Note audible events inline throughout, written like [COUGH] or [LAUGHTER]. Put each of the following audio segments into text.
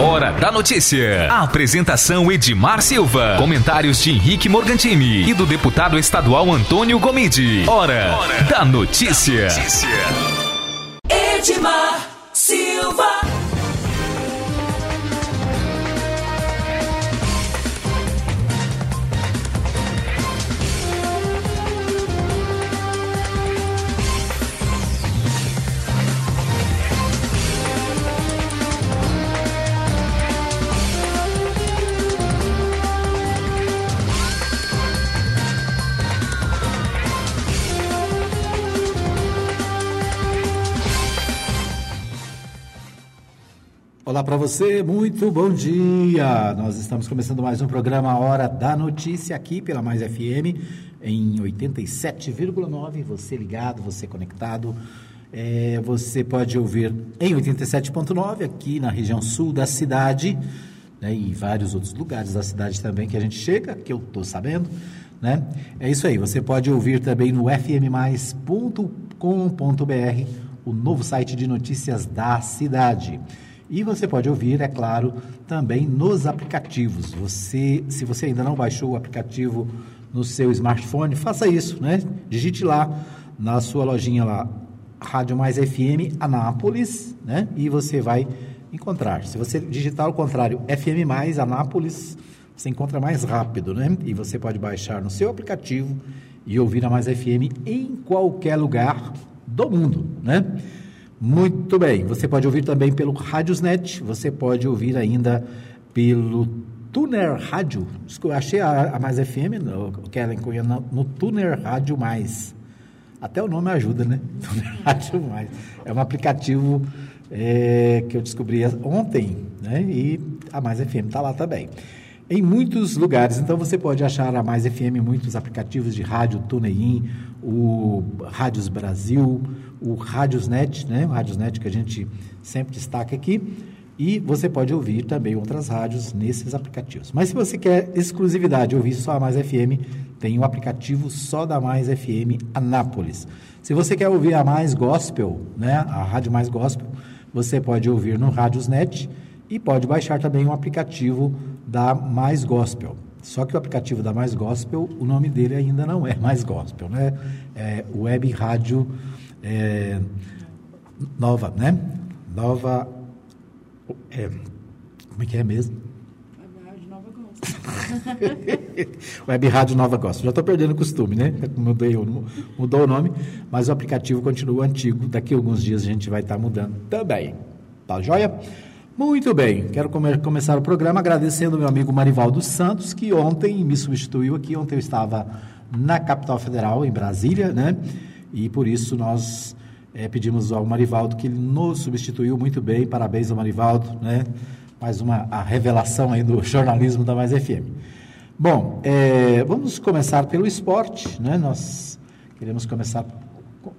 Hora da notícia. A apresentação Edmar Silva. Comentários de Henrique Morgantini e do deputado estadual Antônio Gomide. Hora, Hora da notícia. notícia. Edmar Silva. Olá para você, muito bom dia. Nós estamos começando mais um programa Hora da Notícia aqui pela Mais FM em 87,9. Você ligado, você conectado. É, você pode ouvir em 87,9 aqui na região sul da cidade né, e vários outros lugares da cidade também que a gente chega, que eu estou sabendo. Né? É isso aí. Você pode ouvir também no fmmais.com.br, o novo site de notícias da cidade. E você pode ouvir, é claro, também nos aplicativos. Você, se você ainda não baixou o aplicativo no seu smartphone, faça isso, né? Digite lá na sua lojinha lá, Rádio Mais FM Anápolis, né? E você vai encontrar. Se você digitar ao contrário, FM Mais Anápolis, você encontra mais rápido, né? E você pode baixar no seu aplicativo e ouvir a Mais FM em qualquer lugar do mundo, né? Muito bem. Você pode ouvir também pelo Radiosnet, você pode ouvir ainda pelo Tuner Rádio. Achei a, a Mais FM, no, Kellen Cunha, no, no Tuner Rádio Mais. Até o nome ajuda, né? [LAUGHS] Tuner Rádio Mais. É um aplicativo é, que eu descobri ontem, né? E a Mais FM está lá também. Em muitos lugares, então você pode achar a Mais FM muitos aplicativos de rádio, TuneIn, o Rádios Brasil, o Radiosnet, né? O Radiosnet que a gente sempre destaca aqui. E você pode ouvir também outras rádios nesses aplicativos. Mas se você quer exclusividade, ouvir só a Mais FM, tem o aplicativo só da Mais FM Anápolis. Se você quer ouvir a Mais Gospel, né? A Rádio Mais Gospel, você pode ouvir no Radiosnet e pode baixar também o aplicativo da Mais Gospel. Só que o aplicativo da Mais Gospel, o nome dele ainda não é Mais Gospel, né? É Web Rádio é, Nova, né? Nova. É, como é que é mesmo? Web Rádio Nova Gospel. [LAUGHS] Web Rádio Nova Gospel. Já estou perdendo o costume, né? Mudei, mudou o nome, mas o aplicativo continua antigo. Daqui a alguns dias a gente vai estar tá mudando também. Tá joia? Muito bem, quero come começar o programa agradecendo ao meu amigo Marivaldo Santos, que ontem me substituiu aqui. Ontem eu estava na capital federal, em Brasília, né? E por isso nós é, pedimos ao Marivaldo que ele nos substituiu muito bem. Parabéns ao Marivaldo, né? Mais uma a revelação aí do [LAUGHS] jornalismo da Mais FM. Bom, é, vamos começar pelo esporte, né? Nós queremos começar.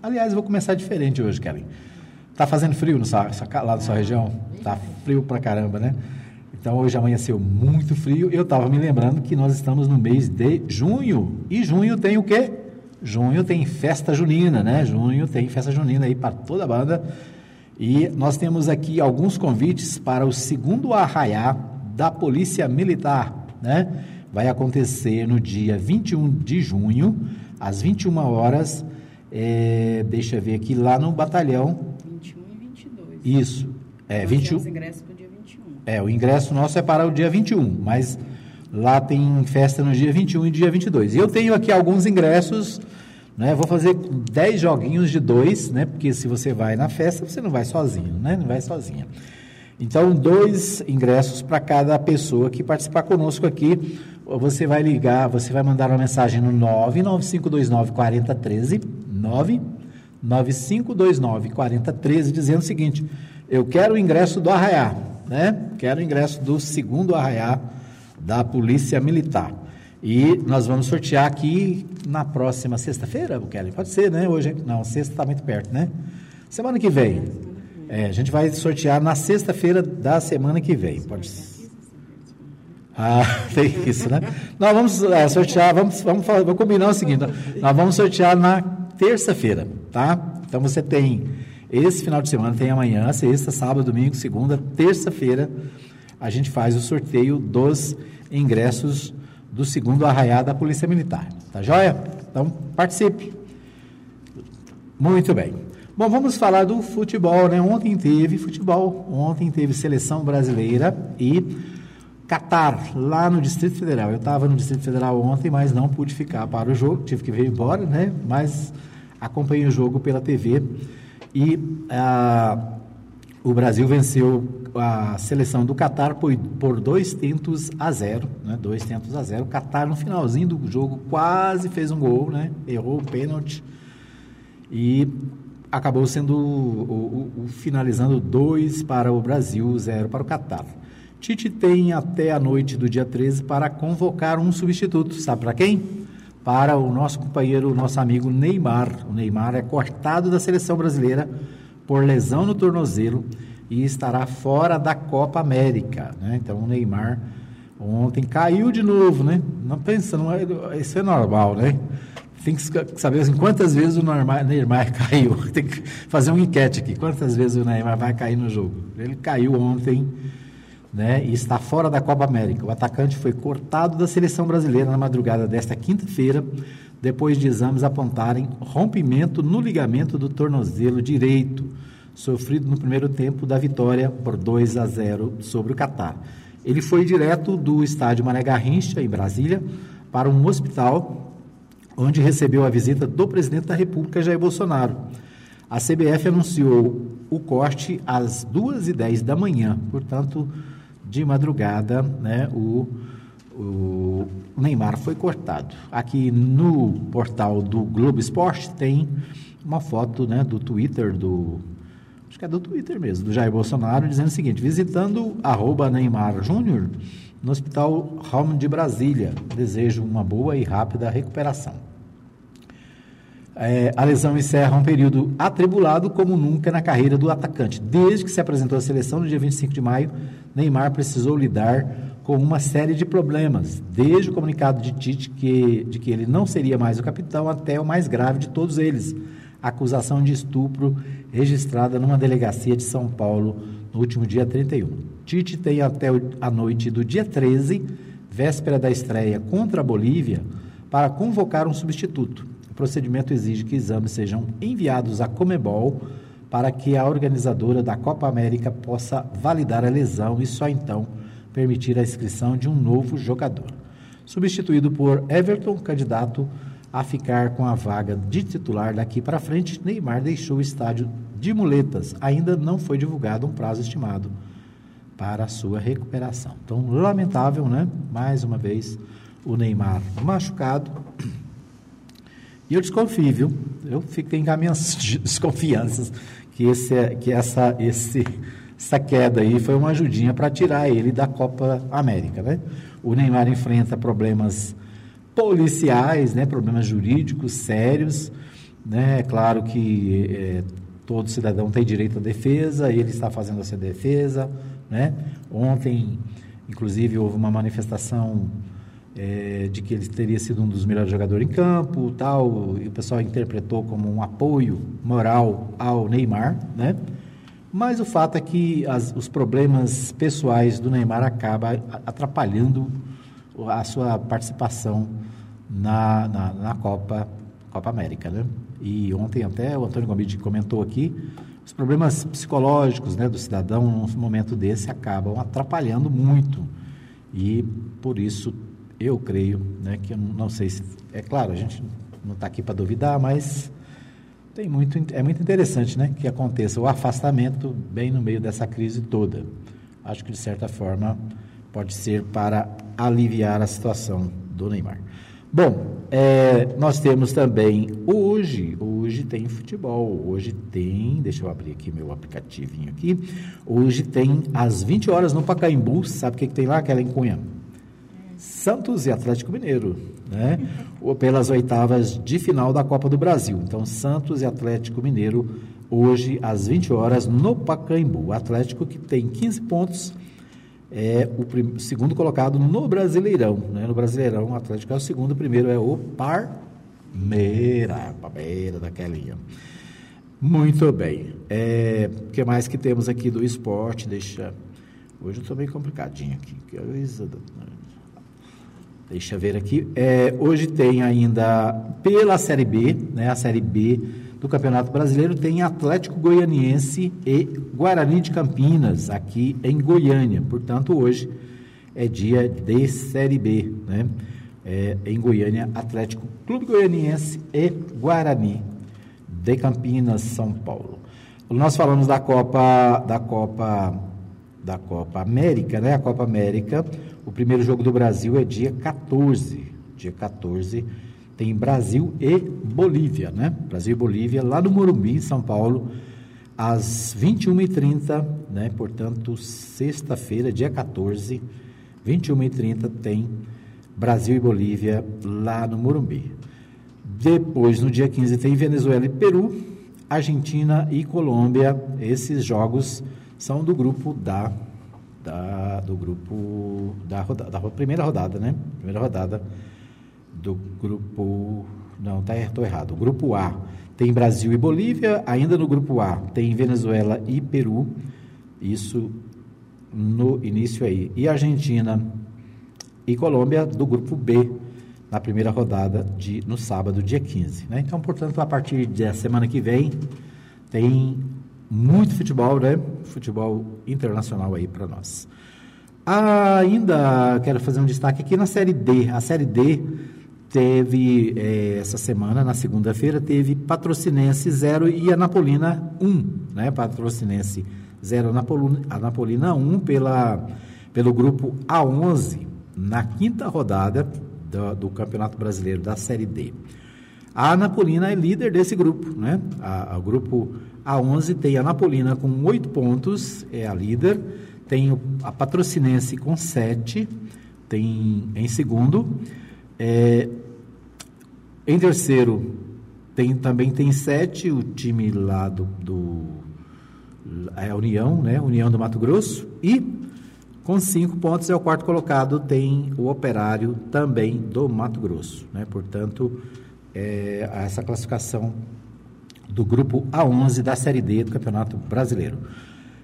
Aliás, vou começar diferente hoje, Kellen. Tá fazendo frio no lá na sua região? Tá frio pra caramba, né? Então hoje amanheceu muito frio. Eu estava me lembrando que nós estamos no mês de junho. E junho tem o quê? Junho tem festa junina, né? Junho tem festa junina aí para toda a banda. E nós temos aqui alguns convites para o segundo arraiá da Polícia Militar, né? Vai acontecer no dia 21 de junho, às 21 horas. É, deixa eu ver aqui, lá no batalhão isso. É, 21. Os ingressos para o dia 21. É, o ingresso nosso é para o dia 21, mas lá tem festa no dia 21 e dia 22. E eu tenho aqui alguns ingressos, né? Vou fazer 10 joguinhos de dois, né? Porque se você vai na festa, você não vai sozinho, né? Não vai sozinha. Então, dois ingressos para cada pessoa que participar conosco aqui. Você vai ligar, você vai mandar uma mensagem no 99529 4013, 9 9529 4013 dizendo o seguinte: eu quero o ingresso do Arraiá, né? Quero o ingresso do segundo Arraiá da Polícia Militar. E nós vamos sortear aqui na próxima sexta-feira, Kelly? Pode ser, né? Hoje, não, sexta está muito perto, né? Semana que vem. É, a gente vai sortear na sexta-feira da semana que vem. Pode Ah, [LAUGHS] tem isso, né? Nós vamos é, sortear, vamos, vamos, vamos combinar o seguinte: nós vamos sortear na terça-feira, tá? Então você tem esse final de semana, tem amanhã, sexta, sábado, domingo, segunda, terça-feira. A gente faz o sorteio dos ingressos do segundo arraiá da Polícia Militar. Tá joia? Então, participe. Muito bem. Bom, vamos falar do futebol, né? Ontem teve futebol, ontem teve seleção brasileira e Catar, lá no Distrito Federal. Eu estava no Distrito Federal ontem, mas não pude ficar para o jogo, tive que vir embora, né? Mas acompanhei o jogo pela TV e ah, o Brasil venceu a seleção do Catar por, por dois tentos a zero, né? Dois tentos a zero. O Catar no finalzinho do jogo quase fez um gol, né? Errou o pênalti e acabou sendo o, o, o, finalizando dois para o Brasil, zero para o Catar. Tite tem até a noite do dia 13 para convocar um substituto. Sabe para quem? Para o nosso companheiro, o nosso amigo Neymar. O Neymar é cortado da seleção brasileira por lesão no tornozelo e estará fora da Copa América. Né? Então o Neymar ontem caiu de novo, né? Não pensa, é, isso é normal, né? tem que saber assim, quantas vezes o Neymar, Neymar [LAUGHS] caiu. Tem que fazer uma enquete aqui. Quantas vezes o Neymar vai cair no jogo? Ele caiu ontem né, e está fora da Copa América. O atacante foi cortado da seleção brasileira na madrugada desta quinta-feira, depois de exames apontarem rompimento no ligamento do tornozelo direito, sofrido no primeiro tempo da vitória por 2 a 0 sobre o Catar. Ele foi direto do estádio Mané Garrincha, em Brasília, para um hospital onde recebeu a visita do presidente da República, Jair Bolsonaro. A CBF anunciou o corte às 2h10 da manhã, portanto, de madrugada, né, o, o Neymar foi cortado. Aqui no portal do Globo Esporte tem uma foto né, do Twitter do. Acho que é do Twitter mesmo, do Jair Bolsonaro, dizendo o seguinte: visitando arroba Neymar Júnior no Hospital Home de Brasília. Desejo uma boa e rápida recuperação. É, a lesão encerra um período atribulado como nunca na carreira do atacante. Desde que se apresentou à seleção no dia 25 de maio, Neymar precisou lidar com uma série de problemas, desde o comunicado de Tite que, de que ele não seria mais o capitão até o mais grave de todos eles, acusação de estupro registrada numa delegacia de São Paulo no último dia 31. Tite tem até a noite do dia 13, véspera da estreia contra a Bolívia, para convocar um substituto procedimento exige que exames sejam enviados à Comebol para que a organizadora da Copa América possa validar a lesão e só então permitir a inscrição de um novo jogador. Substituído por Everton, candidato a ficar com a vaga de titular daqui para frente, Neymar deixou o estádio de muletas. Ainda não foi divulgado um prazo estimado para a sua recuperação. Então, lamentável, né? Mais uma vez, o Neymar machucado. E eu desconfio, viu? Eu fico as minhas desconfianças que, esse, que essa, esse, essa queda aí foi uma ajudinha para tirar ele da Copa América, né? O Neymar enfrenta problemas policiais, né? Problemas jurídicos sérios, né? É claro que é, todo cidadão tem direito à defesa, ele está fazendo essa defesa, né? Ontem, inclusive, houve uma manifestação é, de que ele teria sido um dos melhores jogadores em campo, tal, e o pessoal interpretou como um apoio moral ao Neymar, né? Mas o fato é que as, os problemas pessoais do Neymar acabam atrapalhando a sua participação na, na, na, Copa, Copa América, né? E ontem até o Antônio Gomide comentou aqui, os problemas psicológicos né, do cidadão num momento desse acabam atrapalhando muito. E por isso eu creio, né, que eu não sei se. É claro, a gente não está aqui para duvidar, mas tem muito, é muito interessante né, que aconteça o afastamento bem no meio dessa crise toda. Acho que, de certa forma, pode ser para aliviar a situação do Neymar. Bom, é, nós temos também hoje, hoje tem futebol, hoje tem, deixa eu abrir aqui meu aplicativinho aqui, hoje tem às 20 horas no Pacaembu, sabe o que, que tem lá, aquela em Cunha? Santos e Atlético Mineiro, né? pelas oitavas de final da Copa do Brasil. Então, Santos e Atlético Mineiro, hoje às 20 horas, no Pacaembu. O Atlético que tem 15 pontos, é o segundo colocado no Brasileirão. Né? No Brasileirão, o Atlético é o segundo, o primeiro é o Parmeira, Parmeira daquelinha. Muito bem. É, o que mais que temos aqui do esporte? Deixa Hoje eu estou meio complicadinho aqui. Deixa eu ver aqui. É, hoje tem ainda pela Série B, né, a Série B do Campeonato Brasileiro, tem Atlético Goianiense e Guarani de Campinas, aqui em Goiânia. Portanto, hoje é dia de Série B, né? É, em Goiânia, Atlético Clube Goianiense e Guarani de Campinas, São Paulo. Nós falamos da Copa, da Copa, da Copa América, né? A Copa América, o primeiro jogo do Brasil é dia 14, dia 14 tem Brasil e Bolívia, né? Brasil e Bolívia, lá no Morumbi, em São Paulo, às 21h30, né? Portanto, sexta-feira, dia 14, 21h30, tem Brasil e Bolívia lá no Morumbi. Depois, no dia 15, tem Venezuela e Peru, Argentina e Colômbia. Esses jogos são do grupo da, da do grupo da, roda, da primeira rodada, né? Primeira rodada do grupo. Não, tá, estou errado. O grupo A tem Brasil e Bolívia, ainda no grupo A tem Venezuela e Peru, isso no início aí. E Argentina e Colômbia do grupo B, na primeira rodada de no sábado, dia 15. Né? Então, portanto, a partir da semana que vem tem muito futebol, né? Futebol internacional aí para nós. ainda quero fazer um destaque aqui na Série D. A Série D teve é, essa semana, na segunda-feira, teve Patrocinense 0 e Anapolina 1, né? Patrocinense 0, Anapolina, Anapolina 1 pela, pelo grupo A11, na quinta rodada do, do, Campeonato Brasileiro da Série D. A Anapolina é líder desse grupo, né? A, a grupo A11 tem a Anapolina com 8 pontos, é a líder, tem a Patrocinense com 7, tem em segundo, é, em terceiro, tem, também tem sete, o time lá do, do é a União, né? União do Mato Grosso. E com cinco pontos é o quarto colocado, tem o Operário também do Mato Grosso. Né? Portanto, é, essa classificação do grupo A11 da Série D do Campeonato Brasileiro.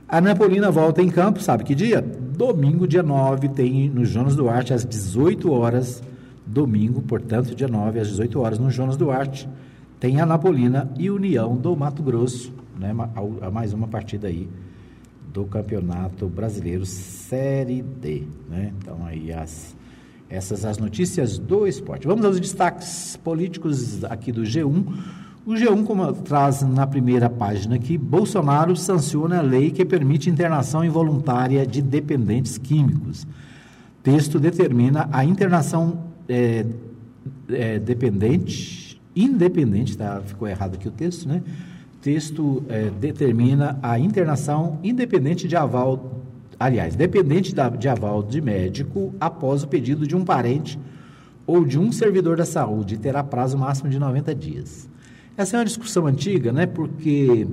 A Napolina volta em campo, sabe que dia? Domingo, dia 9, tem no Jonas Duarte, às 18 horas domingo, portanto, dia 9 às 18 horas, no Jonas Duarte, tem a Napolina e União do Mato Grosso, né? A, mais uma partida aí do Campeonato Brasileiro Série D, né? Então aí as essas as notícias do esporte. Vamos aos destaques políticos aqui do G1. O G1 como traz na primeira página aqui, Bolsonaro sanciona a lei que permite internação involuntária de dependentes químicos. Texto determina a internação é, é, dependente, independente, tá? ficou errado aqui o texto, né? Texto é, determina a internação independente de aval, aliás, dependente de aval de médico após o pedido de um parente ou de um servidor da saúde, terá prazo máximo de 90 dias. Essa é uma discussão antiga, né? Porque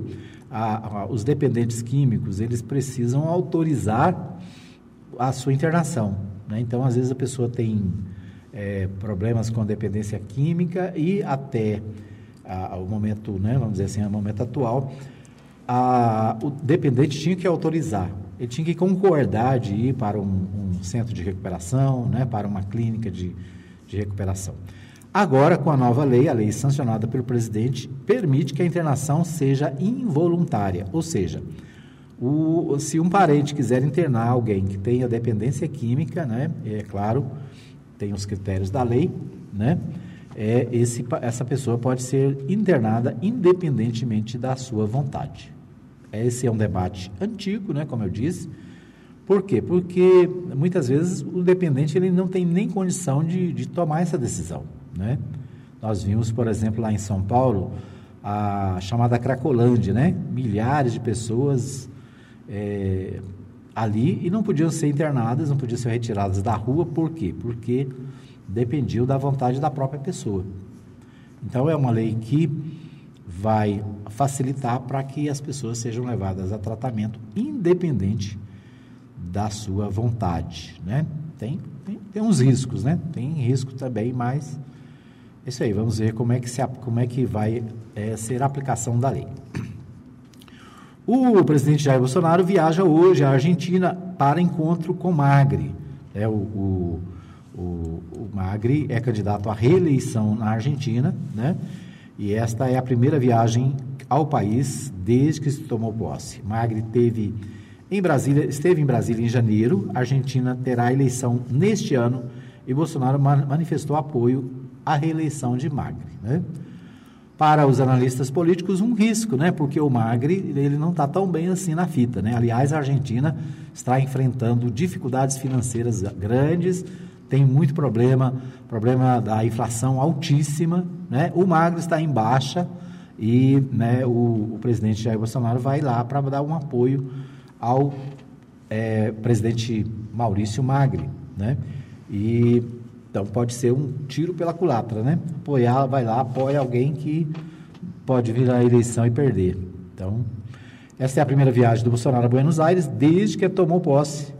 a, a, os dependentes químicos eles precisam autorizar a sua internação. Né? Então, às vezes a pessoa tem é, problemas com dependência química e até a, o momento, né, vamos dizer assim, o momento atual, o dependente tinha que autorizar, ele tinha que concordar de ir para um, um centro de recuperação, né, para uma clínica de, de recuperação. Agora, com a nova lei, a lei sancionada pelo presidente, permite que a internação seja involuntária, ou seja, o, se um parente quiser internar alguém que tenha dependência química, né, é claro, tem os critérios da lei, né? É, esse, essa pessoa pode ser internada independentemente da sua vontade. Esse é um debate antigo, né, como eu disse. Por quê? Porque muitas vezes o dependente ele não tem nem condição de, de tomar essa decisão. Né? Nós vimos, por exemplo, lá em São Paulo, a chamada Cracolândia, né? milhares de pessoas é, ali e não podiam ser internadas, não podiam ser retiradas da rua, por quê? Porque dependiam da vontade da própria pessoa. Então é uma lei que vai facilitar para que as pessoas sejam levadas a tratamento independente da sua vontade, né? Tem, tem, tem uns riscos, né? Tem risco também, mas é isso aí. Vamos ver como é que, se, como é que vai é, ser a aplicação da lei. O presidente Jair Bolsonaro viaja hoje à Argentina para encontro com Magri. É, o, o, o, o Magri é candidato à reeleição na Argentina, né? E esta é a primeira viagem ao país desde que se tomou posse. Magri teve em Brasília, esteve em Brasília em janeiro. A Argentina terá eleição neste ano e Bolsonaro manifestou apoio à reeleição de Magri, né? para os analistas políticos um risco, né? Porque o Magri ele não está tão bem assim na fita, né? Aliás, a Argentina está enfrentando dificuldades financeiras grandes, tem muito problema, problema da inflação altíssima, né? O Magri está em baixa e, né? O, o presidente Jair Bolsonaro vai lá para dar um apoio ao é, presidente Maurício Magri, né? E então pode ser um tiro pela culatra, né? Apoiar, vai lá, apoia alguém que pode vir à eleição e perder. Então, essa é a primeira viagem do Bolsonaro a Buenos Aires desde que tomou posse.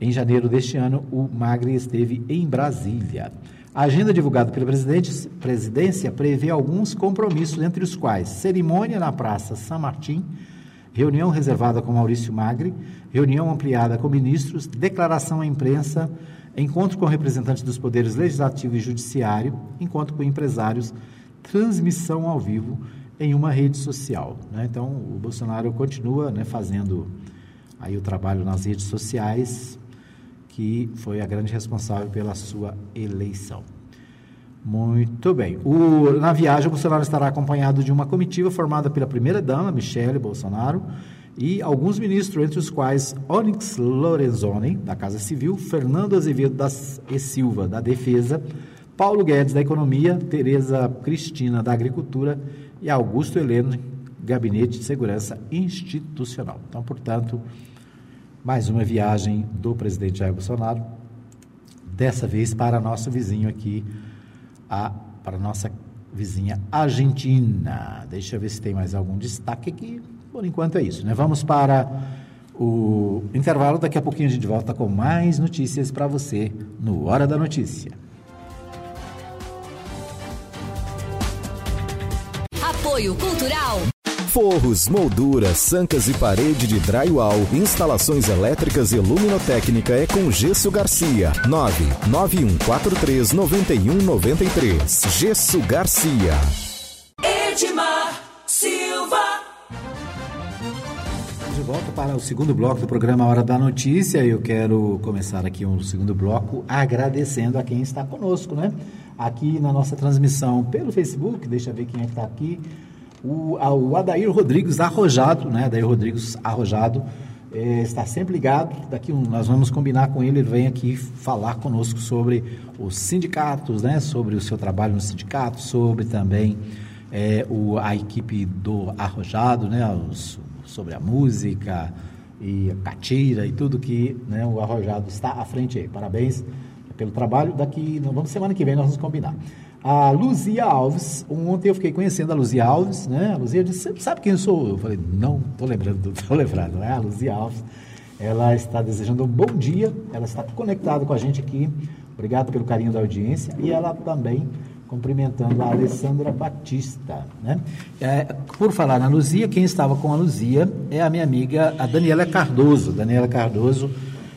Em janeiro deste ano, o Magri esteve em Brasília. A agenda divulgada pela presidência prevê alguns compromissos, entre os quais cerimônia na Praça São Martim, reunião reservada com Maurício Magri, reunião ampliada com ministros, declaração à imprensa, encontro com representantes dos poderes legislativo e judiciário, encontro com empresários, transmissão ao vivo em uma rede social. Né? Então, o Bolsonaro continua né, fazendo aí o trabalho nas redes sociais, que foi a grande responsável pela sua eleição. Muito bem. O, na viagem, o Bolsonaro estará acompanhado de uma comitiva formada pela primeira-dama, Michele Bolsonaro, e alguns ministros, entre os quais Onyx Lorenzoni, da Casa Civil, Fernando Azevedo das e Silva, da Defesa, Paulo Guedes, da Economia, Tereza Cristina, da Agricultura e Augusto Heleno, Gabinete de Segurança Institucional. Então, portanto, mais uma viagem do presidente Jair Bolsonaro, dessa vez para nosso vizinho aqui, a, para nossa vizinha Argentina. Deixa eu ver se tem mais algum destaque aqui. Por enquanto é isso, né? Vamos para o intervalo. Daqui a pouquinho a gente volta com mais notícias para você no Hora da Notícia. Apoio Cultural. Forros, molduras, sancas e parede de drywall, instalações elétricas e luminotécnica é com Gesso Garcia. 99143 9193. Gesso Garcia. Edmar Silva volta para o segundo bloco do programa Hora da Notícia. Eu quero começar aqui um segundo bloco agradecendo a quem está conosco, né? Aqui na nossa transmissão pelo Facebook, deixa eu ver quem é que está aqui. O, o Adair Rodrigues Arrojado, né? Adair Rodrigues Arrojado é, está sempre ligado. Daqui um, nós vamos combinar com ele, ele vem aqui falar conosco sobre os sindicatos, né? Sobre o seu trabalho no sindicato, sobre também é, o, a equipe do Arrojado, né? Os, sobre a música e a catira e tudo que né, o Arrojado está à frente aí. Parabéns pelo trabalho. Daqui, não vamos semana que vem nós vamos combinar. A Luzia Alves, ontem eu fiquei conhecendo a Luzia Alves, né? A Luzia disse, sabe quem sou? Eu falei, não, estou lembrando, [LAUGHS] estou lembrando, né? A Luzia Alves, ela está desejando um bom dia, ela está conectada com a gente aqui, obrigado pelo carinho da audiência, e ela também cumprimentando a Alessandra Batista. Né? É, por falar na Luzia, quem estava com a Luzia é a minha amiga, a Daniela Cardoso. Daniela Cardoso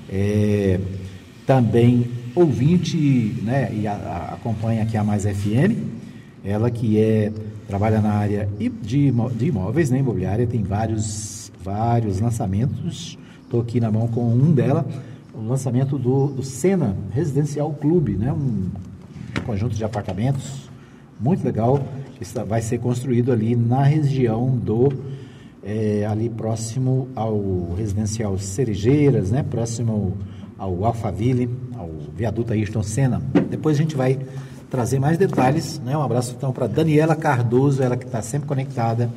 é também ouvinte né, e a, a, acompanha aqui a Mais FM. Ela que é, trabalha na área de, imóveis, né, imobiliária, tem vários, vários lançamentos. Estou aqui na mão com um dela, o lançamento do, do Sena Residencial Clube, né, um conjunto de apartamentos muito legal que vai ser construído ali na região do é, ali próximo ao residencial Cerejeiras, né? Próximo ao, ao Alphaville, ao viaduto Ayrton Senna. Depois a gente vai trazer mais detalhes, né? Um abraço então para Daniela Cardoso, ela que está sempre conectada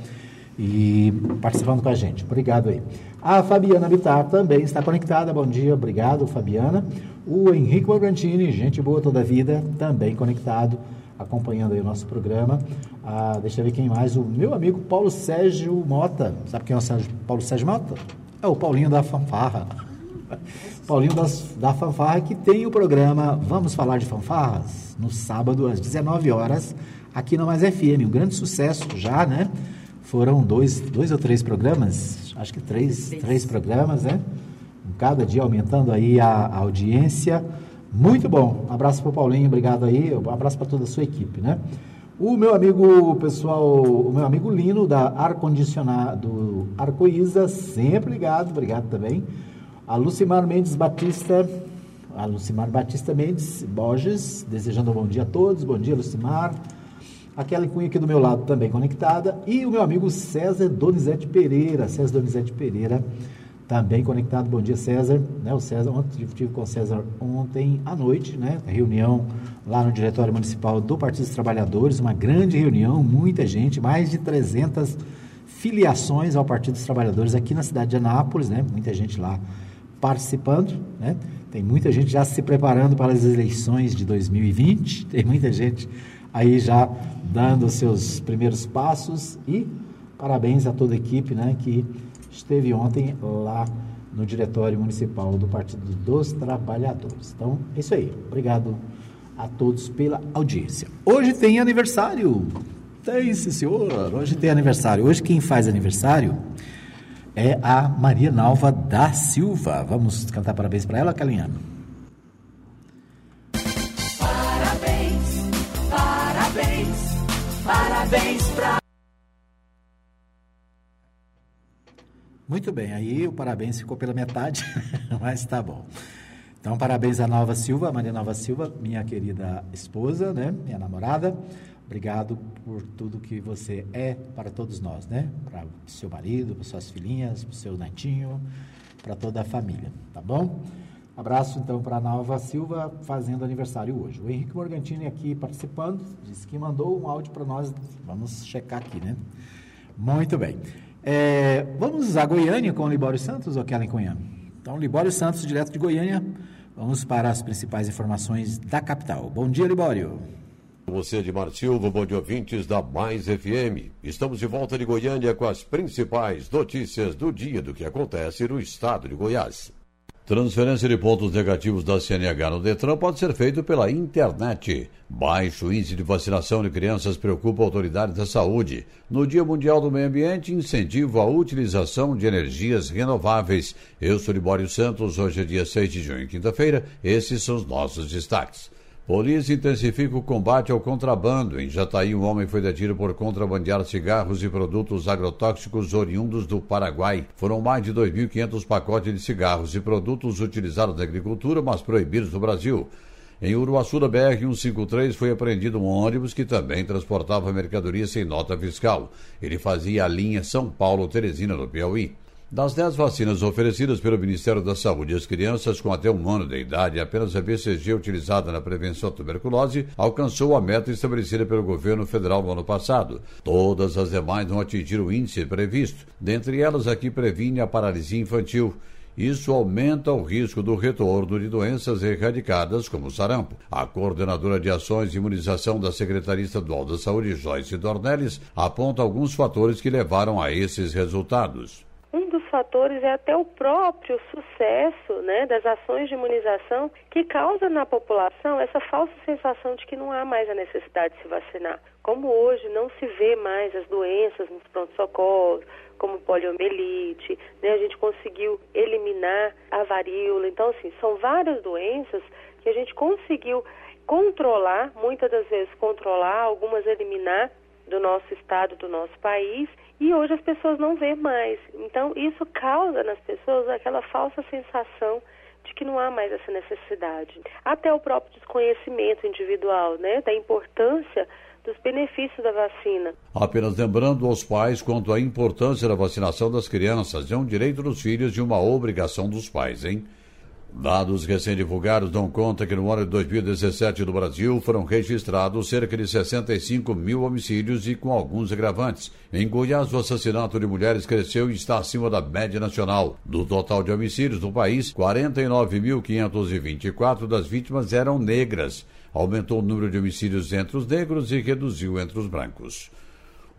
e participando com a gente. Obrigado aí. A Fabiana Bittar também está conectada. Bom dia, obrigado, Fabiana. O Henrique Morgantini, gente boa toda a vida, também conectado, acompanhando aí o nosso programa. Ah, deixa eu ver quem mais. O meu amigo Paulo Sérgio Mota. Sabe quem é o Sérgio, Paulo Sérgio Mota? É o Paulinho da Fanfarra. Paulinho das, da Fanfarra, que tem o programa Vamos Falar de Fanfarras, no sábado, às 19 horas, aqui no Mais FM. Um grande sucesso já, né? Foram dois, dois ou três programas, acho que três, três programas, né? cada dia aumentando aí a, a audiência. Muito bom. Um abraço para o Paulinho, obrigado aí. Um abraço para toda a sua equipe, né? O meu amigo, pessoal, o meu amigo Lino, da ar-condicionado do Arcoísa, sempre ligado, obrigado também. A Lucimar Mendes Batista, a Lucimar Batista Mendes Borges, desejando um bom dia a todos. Bom dia, Lucimar. Aquela Cunha aqui do meu lado também conectada. E o meu amigo César Donizete Pereira. César Donizete Pereira também conectado. Bom dia, César. Né, o César, ontem tive com o César ontem à noite, né? Reunião lá no Diretório Municipal do Partido dos Trabalhadores, uma grande reunião, muita gente, mais de 300 filiações ao Partido dos Trabalhadores aqui na cidade de Anápolis, né? Muita gente lá participando, né? Tem muita gente já se preparando para as eleições de 2020, [LAUGHS] tem muita gente aí já dando seus primeiros passos e parabéns a toda a equipe, né, que esteve ontem lá no Diretório Municipal do Partido dos Trabalhadores. Então, é isso aí. Obrigado a todos pela audiência. Hoje tem aniversário. Tem, sim, senhor. Hoje tem aniversário. Hoje quem faz aniversário é a Maria Nalva da Silva. Vamos cantar parabéns para ela, Calinhano? Parabéns, parabéns, parabéns pra Muito bem, aí o parabéns ficou pela metade, [LAUGHS] mas tá bom. Então, parabéns a Nova Silva, Maria Nova Silva, minha querida esposa, né? Minha namorada. Obrigado por tudo que você é para todos nós, né? Para o seu marido, para suas filhinhas, para o seu netinho, para toda a família, tá bom? Abraço então para a Nova Silva fazendo aniversário hoje. O Henrique Morgantini aqui participando, disse que mandou um áudio para nós. Vamos checar aqui, né? Muito bem. É, vamos a Goiânia com o Libório Santos ou Kellen Cunha? Então, Libório Santos, direto de Goiânia. Vamos para as principais informações da capital. Bom dia, Libório. Você, Edmar Silva, bom dia, ouvintes da Mais FM. Estamos de volta de Goiânia com as principais notícias do dia do que acontece no estado de Goiás. Transferência de pontos negativos da CNH no Detran pode ser feito pela internet. Baixo índice de vacinação de crianças preocupa autoridades da saúde. No Dia Mundial do Meio Ambiente, incentivo a utilização de energias renováveis. Eu sou Libório Santos, hoje é dia 6 de junho, quinta-feira. Esses são os nossos destaques. Polícia intensifica o combate ao contrabando. Em Jataí, um homem foi detido por contrabandear cigarros e produtos agrotóxicos oriundos do Paraguai. Foram mais de 2.500 pacotes de cigarros e produtos utilizados na agricultura, mas proibidos no Brasil. Em Uruaçu da BR-153 foi apreendido um ônibus que também transportava mercadoria sem nota fiscal. Ele fazia a linha São Paulo-Teresina, no Piauí. Das 10 vacinas oferecidas pelo Ministério da Saúde às crianças com até um ano de idade, apenas a BCG utilizada na prevenção da tuberculose alcançou a meta estabelecida pelo governo federal no ano passado. Todas as demais não atingiram o índice previsto. Dentre elas, a que previne a paralisia infantil. Isso aumenta o risco do retorno de doenças erradicadas, como o sarampo. A coordenadora de ações de imunização da Secretaria Estadual da Saúde, Joyce Dornelles, aponta alguns fatores que levaram a esses resultados. Um dos fatores é até o próprio sucesso né, das ações de imunização que causa na população essa falsa sensação de que não há mais a necessidade de se vacinar. Como hoje não se vê mais as doenças nos pronto-socorros, como poliomielite, né, a gente conseguiu eliminar a varíola. Então, assim, são várias doenças que a gente conseguiu controlar, muitas das vezes controlar, algumas eliminar do nosso estado, do nosso país, e hoje as pessoas não vê mais. Então, isso causa nas pessoas aquela falsa sensação de que não há mais essa necessidade. Até o próprio desconhecimento individual, né, da importância dos benefícios da vacina. Apenas lembrando aos pais quanto à importância da vacinação das crianças, é um direito dos filhos e uma obrigação dos pais, hein? Dados recém-divulgados dão conta que no ano de 2017 no Brasil foram registrados cerca de 65 mil homicídios e com alguns agravantes. Em Goiás, o assassinato de mulheres cresceu e está acima da média nacional. Do total de homicídios no país, 49.524 das vítimas eram negras. Aumentou o número de homicídios entre os negros e reduziu entre os brancos.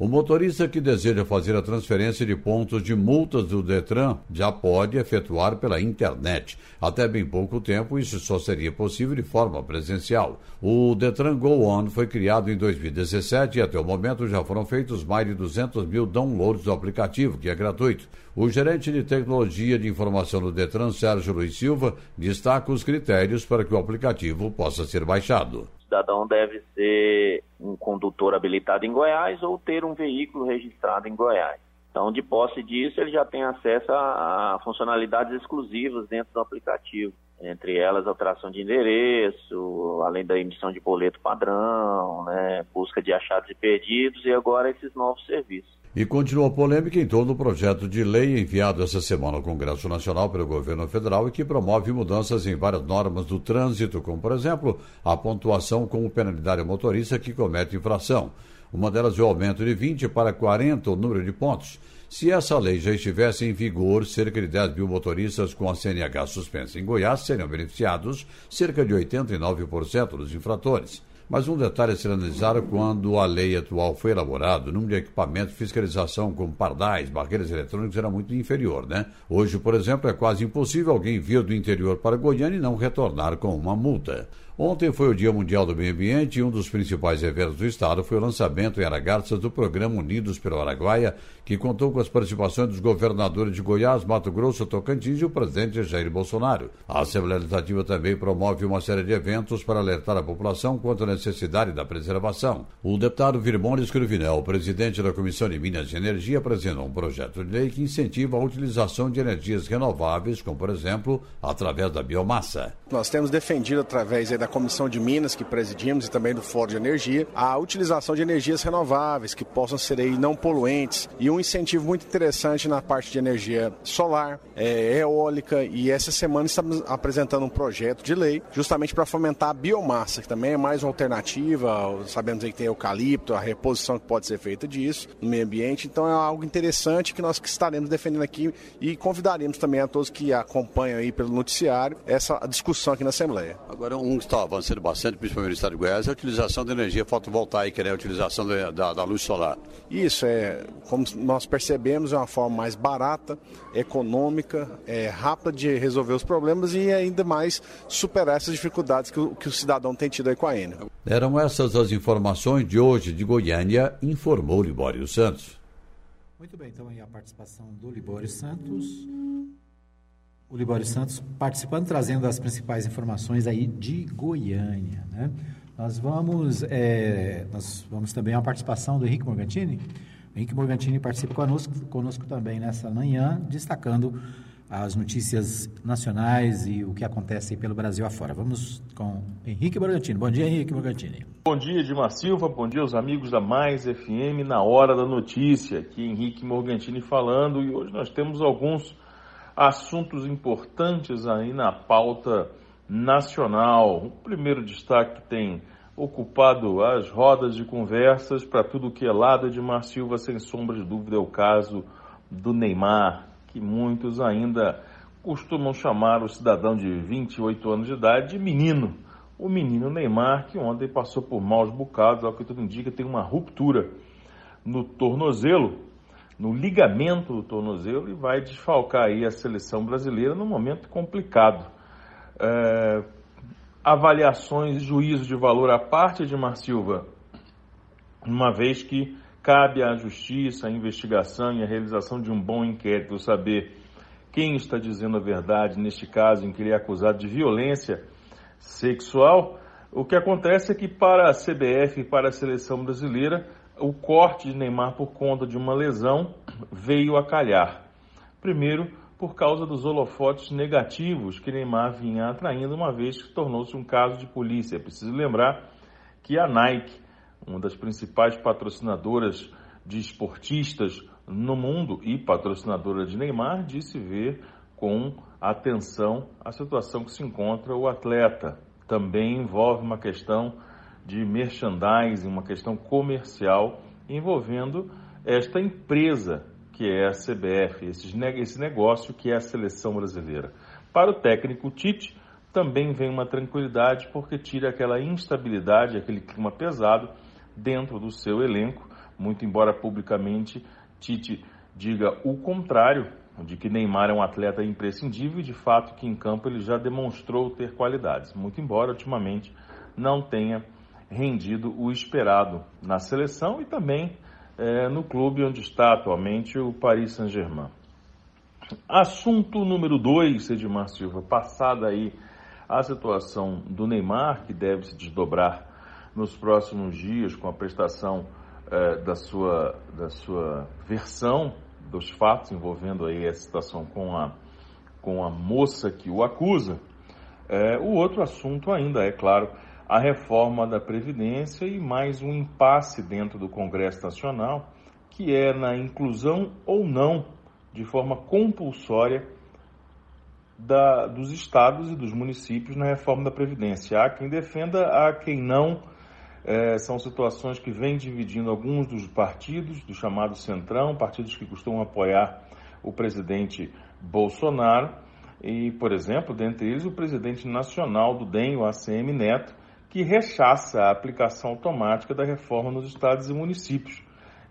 O motorista que deseja fazer a transferência de pontos de multas do Detran já pode efetuar pela internet. Até bem pouco tempo, isso só seria possível de forma presencial. O Detran Go On foi criado em 2017 e até o momento já foram feitos mais de 200 mil downloads do aplicativo, que é gratuito. O gerente de tecnologia de informação do Detran, Sérgio Luiz Silva, destaca os critérios para que o aplicativo possa ser baixado cidadão deve ser um condutor habilitado em Goiás ou ter um veículo registrado em Goiás. Então, de posse disso, ele já tem acesso a, a funcionalidades exclusivas dentro do aplicativo, entre elas alteração de endereço, além da emissão de boleto padrão, né, busca de achados e perdidos e agora esses novos serviços. E continua a polêmica em torno do projeto de lei enviado essa semana ao Congresso Nacional pelo governo federal e que promove mudanças em várias normas do trânsito, como, por exemplo, a pontuação como penalidade ao motorista que comete infração. Uma delas é o aumento de 20 para 40 o número de pontos. Se essa lei já estivesse em vigor, cerca de 10 mil motoristas com a CNH suspensa em Goiás seriam beneficiados, cerca de 89% dos infratores. Mas um detalhe a ser analisado quando a lei atual foi elaborada, o número de equipamentos de fiscalização como pardais, barreiras eletrônicas era muito inferior, né? Hoje, por exemplo, é quase impossível alguém vir do interior para Goiânia e não retornar com uma multa. Ontem foi o Dia Mundial do Meio Ambiente e um dos principais eventos do Estado foi o lançamento em Aragarças do programa Unidos pelo Araguaia, que contou com as participações dos governadores de Goiás, Mato Grosso, Tocantins e o presidente Jair Bolsonaro. A Assembleia Legislativa também promove uma série de eventos para alertar a população quanto à necessidade da preservação. O deputado Virmone Escruvinel, presidente da Comissão de Minas e Energia, apresentou um projeto de lei que incentiva a utilização de energias renováveis, como, por exemplo, através da biomassa. Nós temos defendido, através da Comissão de Minas, que presidimos, e também do Fórum de Energia, a utilização de energias renováveis, que possam ser aí não poluentes, e um incentivo muito interessante na parte de energia solar, é, eólica, e essa semana estamos apresentando um projeto de lei justamente para fomentar a biomassa, que também é mais uma alternativa, sabemos aí que tem eucalipto, a reposição que pode ser feita disso no meio ambiente, então é algo interessante que nós estaremos defendendo aqui e convidaremos também a todos que acompanham aí pelo noticiário essa discussão aqui na Assembleia. Agora, um está avançando bastante, principalmente no estado de Goiás, é a utilização da energia fotovoltaica, né? a utilização da, da, da luz solar. Isso, é, como nós percebemos, é uma forma mais barata, econômica, é, rápida de resolver os problemas e ainda mais superar essas dificuldades que o, que o cidadão tem tido aí com a Enel. Eram essas as informações de hoje de Goiânia, informou Libório Santos. Muito bem, então aí a participação do Libório Santos o Libório Santos participando, trazendo as principais informações aí de Goiânia. Né? Nós vamos, é, nós vamos também a participação do Henrique Morgantini. O Henrique Morgantini participa conosco, conosco também nessa manhã, destacando as notícias nacionais e o que acontece pelo Brasil afora. Vamos com Henrique Morgantini. Bom dia, Henrique Morgantini. Bom dia, Edmar Silva. Bom dia aos amigos da Mais FM na Hora da Notícia. Aqui Henrique Morgantini falando e hoje nós temos alguns assuntos importantes aí na pauta nacional. O primeiro destaque tem ocupado as rodas de conversas para tudo que é lado de Mar Silva, sem sombra de dúvida, é o caso do Neymar, que muitos ainda costumam chamar o cidadão de 28 anos de idade de menino. O menino Neymar, que ontem passou por maus bocados, ao que tudo indica, tem uma ruptura no tornozelo no ligamento do tornozelo e vai desfalcar aí a seleção brasileira num momento complicado. É, avaliações e juízo de valor à parte de Mar Silva, uma vez que cabe à justiça, à investigação e à realização de um bom inquérito saber quem está dizendo a verdade neste caso em que ele é acusado de violência sexual. O que acontece é que para a CBF e para a seleção brasileira o corte de Neymar por conta de uma lesão veio a calhar. Primeiro, por causa dos holofotes negativos que Neymar vinha atraindo, uma vez que tornou-se um caso de polícia. É preciso lembrar que a Nike, uma das principais patrocinadoras de esportistas no mundo e patrocinadora de Neymar, disse ver com atenção a situação que se encontra o atleta. Também envolve uma questão de merchandising, uma questão comercial envolvendo esta empresa que é a CBF, esse negócio que é a seleção brasileira. Para o técnico Tite, também vem uma tranquilidade porque tira aquela instabilidade, aquele clima pesado dentro do seu elenco, muito embora publicamente Tite diga o contrário, de que Neymar é um atleta imprescindível e de fato que em campo ele já demonstrou ter qualidades, muito embora ultimamente não tenha rendido o esperado na seleção e também é, no clube onde está atualmente o Paris Saint-Germain. Assunto número 2, Edmar Silva, passada aí a situação do Neymar, que deve se desdobrar nos próximos dias com a prestação é, da, sua, da sua versão dos fatos envolvendo aí a situação com a, com a moça que o acusa. É, o outro assunto ainda é, claro, a reforma da Previdência e mais um impasse dentro do Congresso Nacional, que é na inclusão ou não, de forma compulsória, da, dos estados e dos municípios na reforma da Previdência. Há quem defenda, há quem não. É, são situações que vêm dividindo alguns dos partidos, do chamado Centrão, partidos que costumam apoiar o presidente Bolsonaro, e, por exemplo, dentre eles, o presidente nacional do DEM, o ACM Neto, que rechaça a aplicação automática da reforma nos estados e municípios.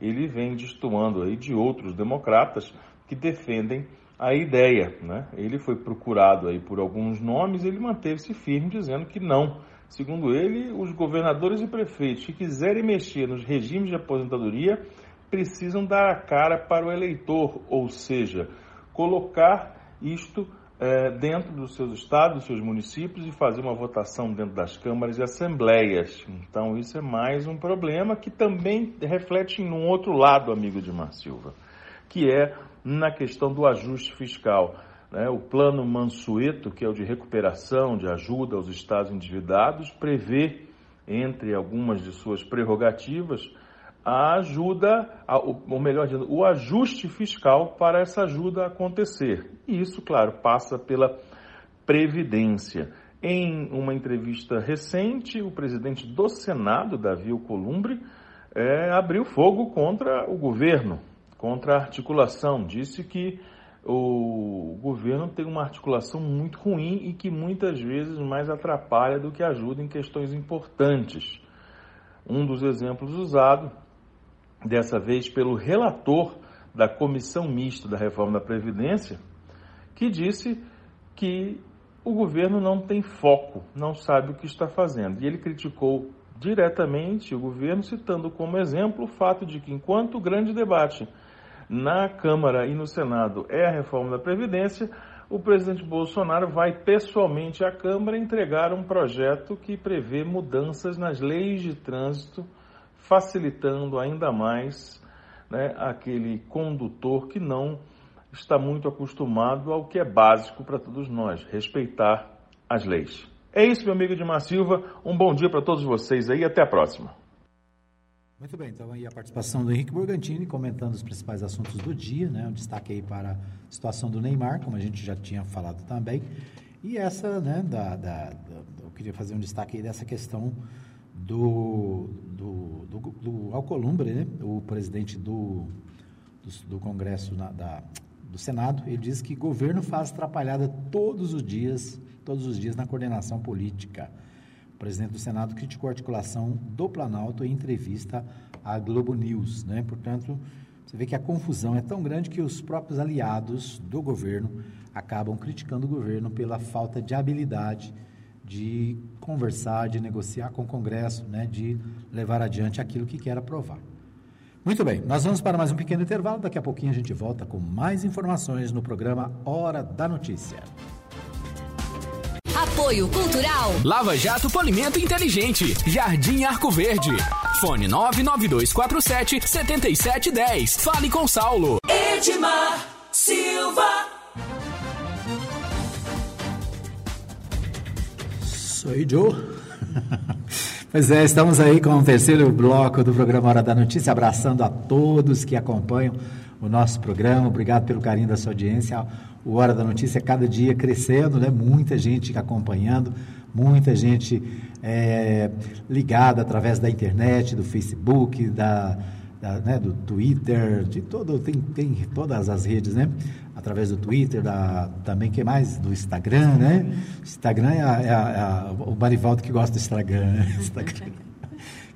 Ele vem destoando aí de outros democratas que defendem a ideia. Né? Ele foi procurado aí por alguns nomes, ele manteve-se firme dizendo que não Segundo ele, os governadores e prefeitos que quiserem mexer nos regimes de aposentadoria precisam dar a cara para o eleitor, ou seja, colocar isto é, dentro dos seus estados, dos seus municípios e fazer uma votação dentro das câmaras e assembleias. Então, isso é mais um problema que também reflete em um outro lado, amigo de Mar Silva, que é na questão do ajuste fiscal. Né? O plano Mansueto, que é o de recuperação, de ajuda aos estados endividados, prevê, entre algumas de suas prerrogativas, a ajuda, ou melhor dizendo, o ajuste fiscal para essa ajuda acontecer. E isso, claro, passa pela Previdência. Em uma entrevista recente, o presidente do Senado, Davi Alcolumbre, é, abriu fogo contra o governo, contra a articulação. Disse que o governo tem uma articulação muito ruim e que muitas vezes mais atrapalha do que ajuda em questões importantes. Um dos exemplos usado, dessa vez pelo relator da comissão mista da reforma da Previdência, que disse que o governo não tem foco, não sabe o que está fazendo. E ele criticou diretamente o governo, citando como exemplo o fato de que, enquanto o grande debate na Câmara e no Senado é a reforma da Previdência, o presidente Bolsonaro vai pessoalmente à Câmara entregar um projeto que prevê mudanças nas leis de trânsito, facilitando ainda mais né, aquele condutor que não está muito acostumado ao que é básico para todos nós, respeitar as leis. É isso, meu amigo Edmar Silva. Um bom dia para todos vocês aí até a próxima. Muito bem, então aí a participação do Henrique Morgantini comentando os principais assuntos do dia, né? Um destaque aí para a situação do Neymar, como a gente já tinha falado também. E essa, né, da, da, da eu queria fazer um destaque aí dessa questão do, do, do, do Alcolumbre, né? O presidente do, do, do Congresso, na, da, do Senado, ele diz que governo faz atrapalhada todos os dias, todos os dias na coordenação política presidente do Senado criticou a articulação do Planalto em entrevista à Globo News. Né? Portanto, você vê que a confusão é tão grande que os próprios aliados do governo acabam criticando o governo pela falta de habilidade de conversar, de negociar com o Congresso, né? de levar adiante aquilo que quer aprovar. Muito bem, nós vamos para mais um pequeno intervalo. Daqui a pouquinho a gente volta com mais informações no programa Hora da Notícia. Apoio Cultural. Lava Jato Polimento Inteligente. Jardim Arco Verde. Fone 99247 7710. Fale com Saulo. Edmar Sou Joe. [LAUGHS] Pois é, estamos aí com o terceiro bloco do programa Hora da Notícia, abraçando a todos que acompanham o nosso programa. Obrigado pelo carinho da sua audiência o Hora da Notícia cada dia crescendo, né? muita gente acompanhando, muita gente é, ligada através da internet, do Facebook, da, da né, do Twitter, de todo, tem, tem todas as redes, né? Através do Twitter, da, também que mais? Do Instagram, né? Instagram é, a, é, a, é a, o Marivaldo que gosta do Instagram, né? [LAUGHS] Instagram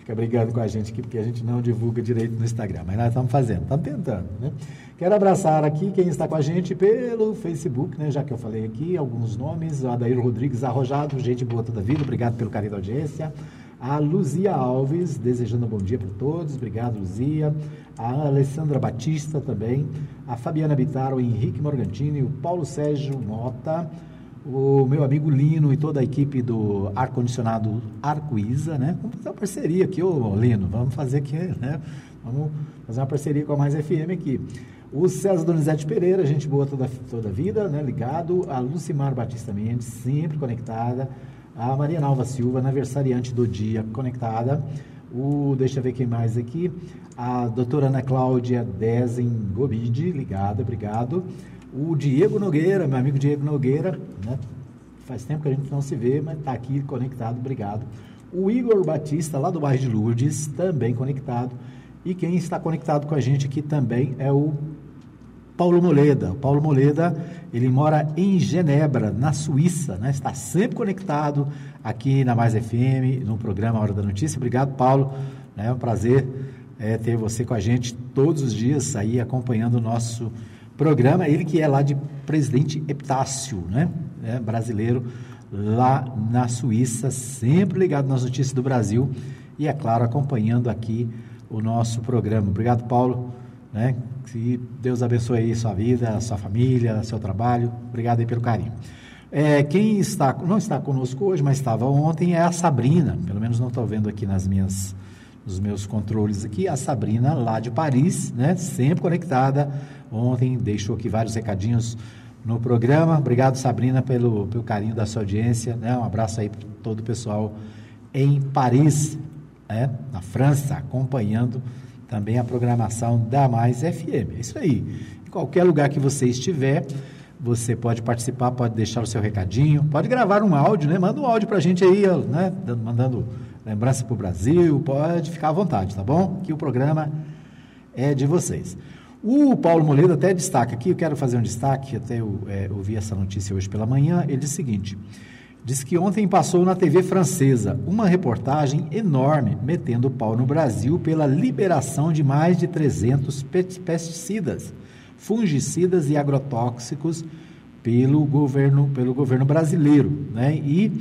fica brigando com a gente aqui porque a gente não divulga direito no Instagram, mas nós estamos fazendo, estamos tentando, né? Quero abraçar aqui quem está com a gente pelo Facebook, né? Já que eu falei aqui alguns nomes, Adair Rodrigues Arrojado, gente boa toda vida, obrigado pelo carinho da audiência. A Luzia Alves, desejando um bom dia para todos, obrigado Luzia. A Alessandra Batista também, a Fabiana Bitar, o Henrique Morgantini, o Paulo Sérgio Mota, o meu amigo Lino e toda a equipe do ar-condicionado Arcoísa, né? Vamos fazer uma parceria aqui, ô Lino, vamos fazer aqui, né? Vamos fazer uma parceria com a Mais FM aqui. O César Donizete Pereira, gente boa toda, toda vida, né? Ligado. A Lucimar Batista Mendes, sempre conectada. A Maria Nalva Silva, aniversariante do dia, conectada. O, deixa eu ver quem mais aqui. A doutora Ana Cláudia Dezen Gobide, ligada, obrigado o Diego Nogueira, meu amigo Diego Nogueira, né? Faz tempo que a gente não se vê, mas está aqui conectado, obrigado. O Igor Batista, lá do bairro de Lourdes, também conectado. E quem está conectado com a gente aqui também é o Paulo Moleda. O Paulo Moleda, ele mora em Genebra, na Suíça, né? Está sempre conectado aqui na Mais FM, no programa Hora da Notícia. Obrigado, Paulo. É um prazer é, ter você com a gente todos os dias aí acompanhando o nosso programa, ele que é lá de Presidente Epitácio, né? É, brasileiro, lá na Suíça, sempre ligado nas notícias do Brasil e, é claro, acompanhando aqui o nosso programa. Obrigado, Paulo. Né? Que Deus abençoe aí sua vida, sua família, seu trabalho. Obrigado aí pelo carinho. É, quem está, não está conosco hoje, mas estava ontem, é a Sabrina. Pelo menos não estou vendo aqui nas minhas, nos meus controles aqui. A Sabrina, lá de Paris, né? sempre conectada ontem, deixou aqui vários recadinhos no programa. Obrigado, Sabrina, pelo, pelo carinho da sua audiência. Né? Um abraço aí para todo o pessoal em Paris, né? na França, acompanhando também a programação da Mais FM. É isso aí. Em qualquer lugar que você estiver, você pode participar, pode deixar o seu recadinho, pode gravar um áudio, né? Manda um áudio para a gente aí, né? Mandando lembrança para o Brasil, pode ficar à vontade, tá bom? Que o programa é de vocês. O Paulo Moledo até destaca aqui, eu quero fazer um destaque, até eu é, ouvi essa notícia hoje pela manhã, ele diz o seguinte, diz que ontem passou na TV francesa uma reportagem enorme metendo o pau no Brasil pela liberação de mais de 300 pesticidas, fungicidas e agrotóxicos pelo governo, pelo governo brasileiro, né? E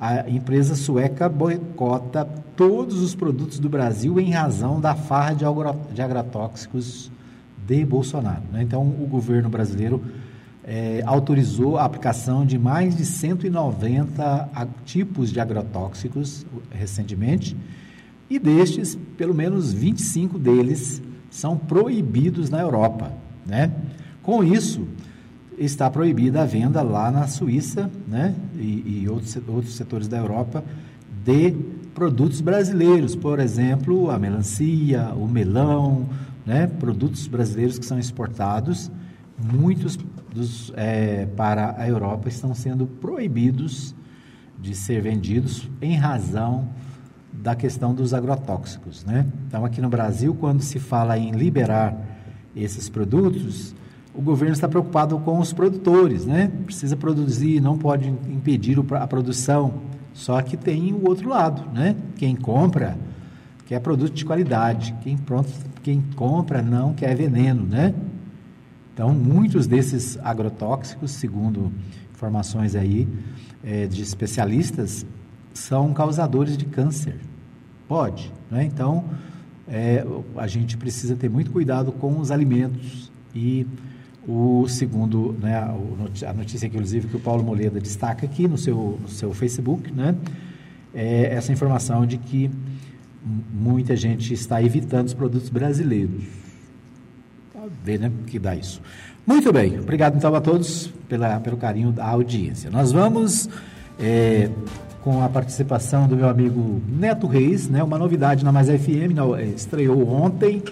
a empresa sueca boicota todos os produtos do Brasil em razão da farra de, agrotóxicos de Bolsonaro. Né? Então, o governo brasileiro é, autorizou a aplicação de mais de 190 tipos de agrotóxicos recentemente, e destes, pelo menos 25 deles são proibidos na Europa. Né? Com isso, está proibida a venda lá na Suíça né? e, e outros, outros setores da Europa de produtos brasileiros, por exemplo, a melancia, o melão, né, produtos brasileiros que são exportados, muitos dos, é, para a Europa estão sendo proibidos de ser vendidos em razão da questão dos agrotóxicos. Né? Então, aqui no Brasil, quando se fala em liberar esses produtos, o governo está preocupado com os produtores, né? Precisa produzir, não pode impedir a produção. Só que tem o outro lado, né? Quem compra quer produto de qualidade. Quem, pronto, quem compra não quer veneno, né? Então, muitos desses agrotóxicos, segundo informações aí é, de especialistas, são causadores de câncer. Pode, né? Então, é, a gente precisa ter muito cuidado com os alimentos e o segundo, né, a notícia inclusive que o Paulo Moleda destaca aqui no seu, no seu Facebook, né, é essa informação de que muita gente está evitando os produtos brasileiros. Ver, né, que dá isso. Muito bem, obrigado então a todos pela, pelo carinho da audiência. Nós vamos é, com a participação do meu amigo Neto Reis, né, uma novidade na Mais FM, não, estreou ontem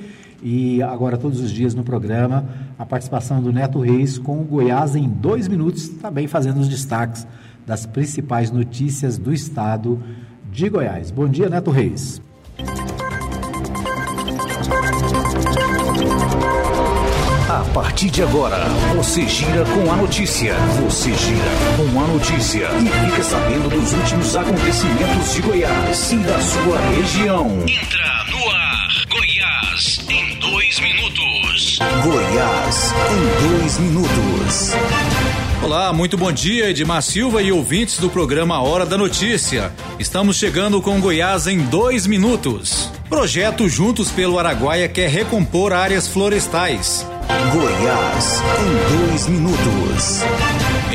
e agora todos os dias no programa, a participação do Neto Reis com o Goiás em dois minutos, também fazendo os destaques das principais notícias do estado de Goiás. Bom dia, Neto Reis. Partir de agora, você gira com a notícia. Você gira com a notícia e fica sabendo dos últimos acontecimentos de Goiás e da sua região. Entra no ar, Goiás em dois minutos. Goiás em dois minutos. Olá, muito bom dia, Edmar Silva e ouvintes do programa Hora da Notícia. Estamos chegando com Goiás em dois minutos. Projeto Juntos pelo Araguaia quer recompor áreas florestais. Goiás em dois minutos.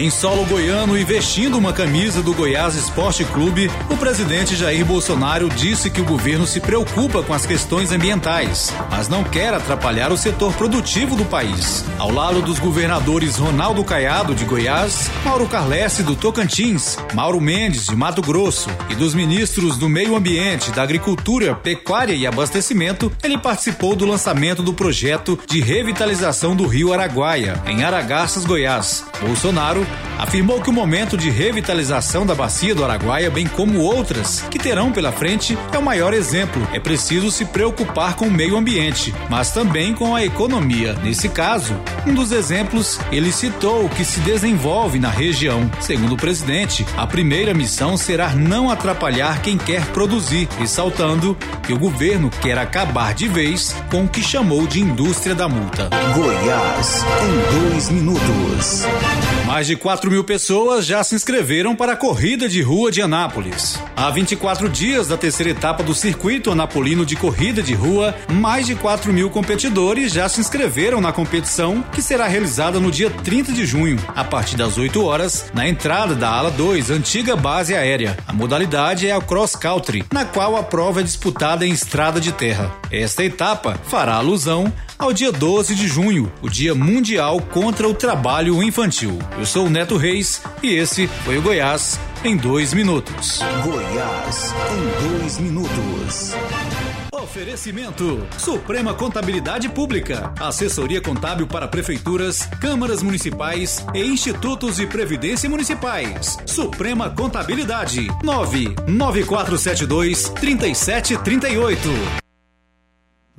Em solo goiano e vestindo uma camisa do Goiás Esporte Clube, o presidente Jair Bolsonaro disse que o governo se preocupa com as questões ambientais, mas não quer atrapalhar o setor produtivo do país. Ao lado dos governadores Ronaldo Caiado, de Goiás, Mauro Carlesse, do Tocantins, Mauro Mendes, de Mato Grosso, e dos ministros do Meio Ambiente, da Agricultura, Pecuária e Abastecimento, ele participou do lançamento do projeto de revitalização do Rio Araguaia, em Aragarças, Goiás. Bolsonaro afirmou que o momento de revitalização da bacia do Araguaia, bem como outras que terão pela frente, é o maior exemplo. É preciso se preocupar com o meio ambiente, mas também com a economia. Nesse caso, um dos exemplos, ele citou o que se desenvolve na região. Segundo o presidente, a primeira missão será não atrapalhar quem quer produzir, ressaltando que o governo quer acabar de vez com o que chamou de indústria da multa. Goiás, em dois minutos. Mais de 4 mil pessoas já se inscreveram para a corrida de rua de Anápolis. Há 24 dias da terceira etapa do circuito anapolino de corrida de rua, mais de 4 mil competidores já se inscreveram na competição, que será realizada no dia 30 de junho, a partir das 8 horas, na entrada da ala 2, antiga base aérea. A modalidade é a cross country, na qual a prova é disputada em estrada de terra. Esta etapa fará alusão ao dia 12 de junho, o Dia Mundial contra o Trabalho Infantil. Eu sou o Neto Reis e esse foi o Goiás em dois minutos. Goiás em dois minutos. Oferecimento: Suprema Contabilidade Pública, assessoria contábil para prefeituras, câmaras municipais e institutos de previdência municipais. Suprema Contabilidade 99472 3738.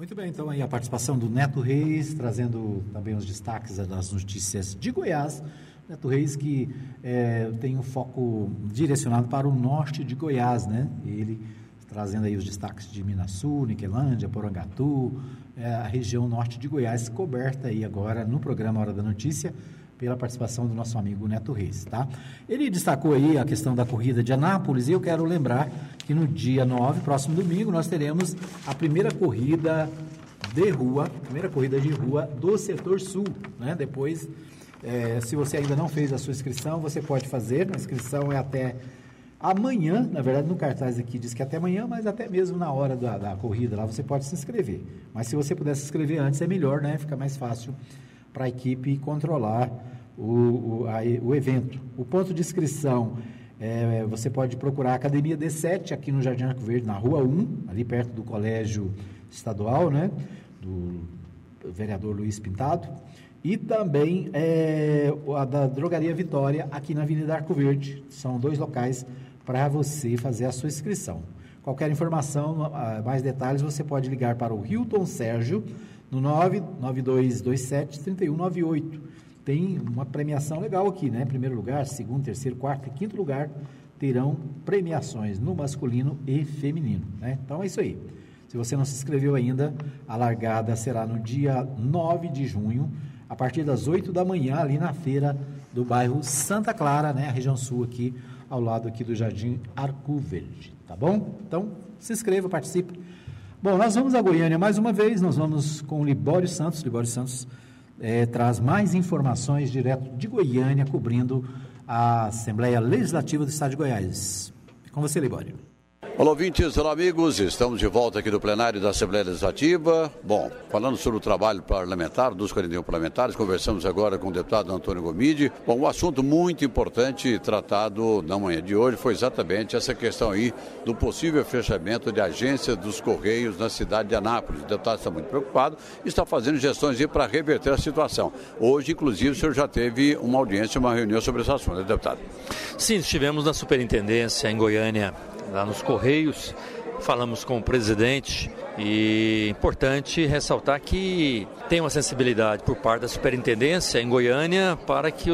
Muito bem, então aí a participação do Neto Reis, trazendo também os destaques das notícias de Goiás. Neto Reis que é, tem um foco direcionado para o norte de Goiás, né? Ele trazendo aí os destaques de Minasul, Niquelândia, Porangatu, é, a região norte de Goiás, coberta aí agora no programa Hora da Notícia, pela participação do nosso amigo Neto Reis, tá? Ele destacou aí a questão da corrida de Anápolis e eu quero lembrar que no dia 9, próximo domingo, nós teremos a primeira corrida de rua, primeira corrida de rua do setor sul, né? Depois, é, se você ainda não fez a sua inscrição, você pode fazer, a inscrição é até amanhã, na verdade no cartaz aqui diz que é até amanhã, mas até mesmo na hora da, da corrida lá você pode se inscrever. Mas se você puder se inscrever antes é melhor, né? Fica mais fácil para a equipe controlar o, o, a, o evento. O ponto de inscrição, é, você pode procurar a Academia D7 aqui no Jardim Arco Verde, na Rua 1, ali perto do Colégio Estadual, né? Do vereador Luiz Pintado. E também é, a da Drogaria Vitória, aqui na Avenida Arco Verde. São dois locais para você fazer a sua inscrição. Qualquer informação, mais detalhes, você pode ligar para o Hilton Sérgio no 99227 3198 tem uma premiação legal aqui, né? Primeiro lugar, segundo, terceiro, quarto e quinto lugar terão premiações no masculino e feminino, né? Então é isso aí. Se você não se inscreveu ainda, a largada será no dia 9 de junho, a partir das 8 da manhã, ali na feira do bairro Santa Clara, né? A região sul aqui, ao lado aqui do Jardim Arco Verde, tá bom? Então, se inscreva, participe. Bom, nós vamos a Goiânia mais uma vez, nós vamos com o Libório Santos, Libório Santos é, traz mais informações direto de Goiânia, cobrindo a Assembleia Legislativa do Estado de Goiás. Com você, Libório. Olá, ouvintes, olá, amigos. Estamos de volta aqui no plenário da Assembleia Legislativa. Bom, falando sobre o trabalho parlamentar dos 41 parlamentares, conversamos agora com o deputado Antônio Gomide. Bom, um assunto muito importante tratado na manhã de hoje foi exatamente essa questão aí do possível fechamento de agências dos Correios na cidade de Anápolis. O deputado está muito preocupado e está fazendo gestões aí para reverter a situação. Hoje, inclusive, o senhor já teve uma audiência, uma reunião sobre esse assunto, né, deputado? Sim, estivemos na superintendência em Goiânia lá nos Correios, falamos com o presidente E importante ressaltar que tem uma sensibilidade por parte da superintendência em Goiânia para que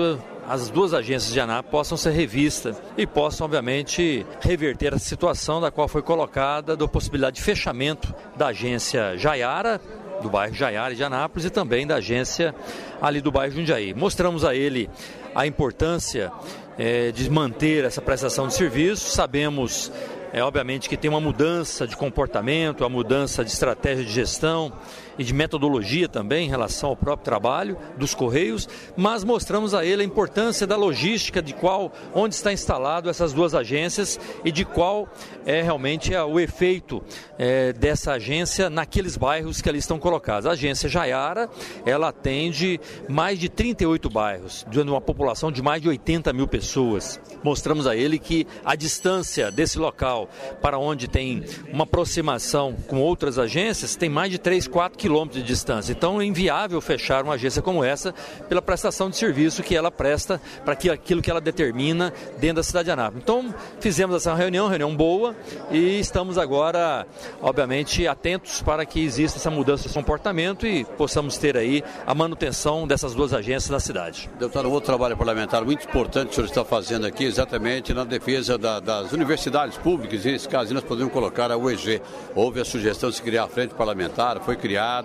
as duas agências de ANAP possam ser revistas e possam, obviamente, reverter a situação da qual foi colocada da possibilidade de fechamento da agência Jaiara, do bairro Jaiara de Anápolis e também da agência ali do bairro Jundiaí. Mostramos a ele a importância é, de manter essa prestação de serviço, sabemos é obviamente que tem uma mudança de comportamento, a mudança de estratégia de gestão e de metodologia também em relação ao próprio trabalho dos Correios, mas mostramos a ele a importância da logística de qual, onde está instalado essas duas agências e de qual é realmente o efeito é, dessa agência naqueles bairros que ali estão colocados. A agência Jaiara, ela atende mais de 38 bairros, de uma população de mais de 80 mil pessoas. Mostramos a ele que a distância desse local para onde tem uma aproximação com outras agências tem mais de 3, 4 quilômetros quilômetros de distância. Então é inviável fechar uma agência como essa pela prestação de serviço que ela presta para aquilo que ela determina dentro da cidade de Anápolis. Então fizemos essa reunião, reunião boa, e estamos agora, obviamente, atentos para que exista essa mudança de comportamento e possamos ter aí a manutenção dessas duas agências na cidade. Deputado, outro trabalho parlamentar muito importante que o senhor está fazendo aqui, exatamente na defesa da, das universidades públicas, e nesse caso nós podemos colocar a UEG. Houve a sugestão de se criar a frente parlamentar, foi criada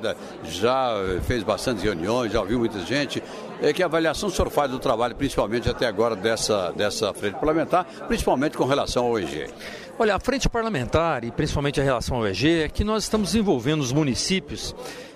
já fez bastantes reuniões, já ouviu muita gente. É que avaliação o senhor faz do trabalho, principalmente até agora, dessa, dessa frente parlamentar, principalmente com relação ao EG? Olha, a frente parlamentar e principalmente a relação ao EG é que nós estamos desenvolvendo os municípios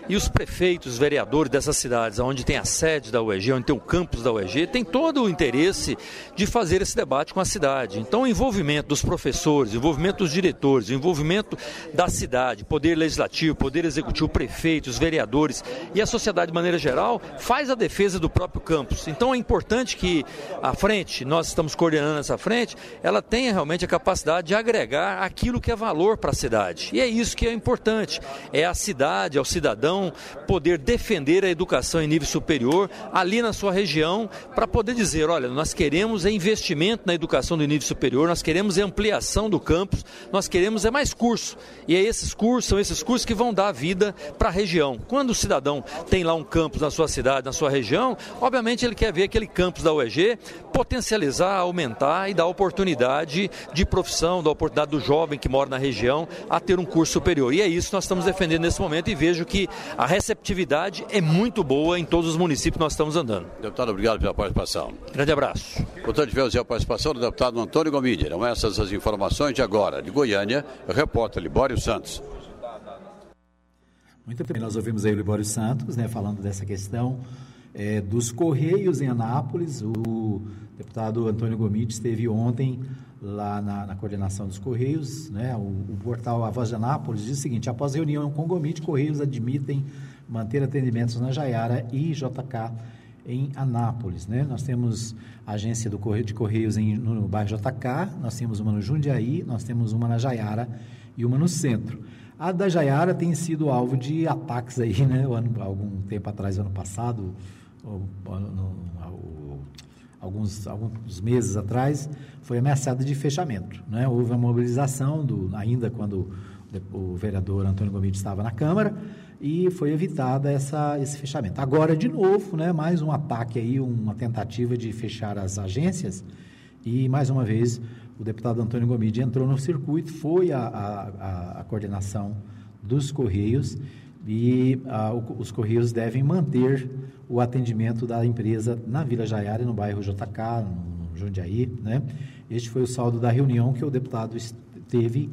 e os prefeitos, vereadores dessas cidades, onde tem a sede da UEG, onde tem o campus da UEG, tem todo o interesse de fazer esse debate com a cidade. Então, o envolvimento dos professores, o envolvimento dos diretores, o envolvimento da cidade, poder legislativo, poder executivo, prefeitos, vereadores e a sociedade de maneira geral, faz a defesa do próprio campus. Então, é importante que a frente, nós estamos coordenando essa frente, ela tenha realmente a capacidade de agregar aquilo que é valor para a cidade. E é isso que é importante. É a cidade, é o cidadão poder defender a educação em nível superior ali na sua região, para poder dizer, olha, nós queremos é investimento na educação do nível superior, nós queremos é ampliação do campus, nós queremos é mais curso. E é esses cursos, são esses cursos que vão dar vida para a região. Quando o cidadão tem lá um campus na sua cidade, na sua região, obviamente ele quer ver aquele campus da UEG potencializar, aumentar e dar oportunidade de profissão, dar oportunidade do jovem que mora na região a ter um curso superior. E é isso que nós estamos defendendo nesse momento e vejo que a receptividade é muito boa em todos os municípios que nós estamos andando. Deputado, obrigado pela participação. Grande abraço. Portanto, tivemos a participação do deputado Antônio Gomide. Eram essas as informações de agora. De Goiânia, repórter Libório Santos. Muito bem, nós ouvimos aí o Libório Santos, né, falando dessa questão é, dos Correios em Anápolis. O deputado Antônio Gomide esteve ontem lá na, na, coordenação dos Correios, né? O, o, portal A Voz de Anápolis diz o seguinte: após reunião com o Gomite, Correios admitem manter atendimentos na Jaiara e JK em Anápolis, né? Nós temos a agência do Correio de Correios em, no, no bairro JK, nós temos uma no Jundiaí, nós temos uma na Jaiara e uma no centro. A da Jaiara tem sido alvo de ataques aí, né? Ano, algum tempo atrás, ano passado, alguns, alguns meses atrás, foi ameaçada de fechamento. Né? Houve uma mobilização, do, ainda quando o vereador Antônio Gomide estava na Câmara, e foi evitada essa, esse fechamento. Agora, de novo, né, mais um ataque aí, uma tentativa de fechar as agências, e mais uma vez o deputado Antônio Gomide entrou no circuito, foi a, a, a coordenação dos Correios, e a, os Correios devem manter o atendimento da empresa na Vila Jaiara, no bairro JK, no Jundiaí. Né? Este foi o saldo da reunião que o deputado teve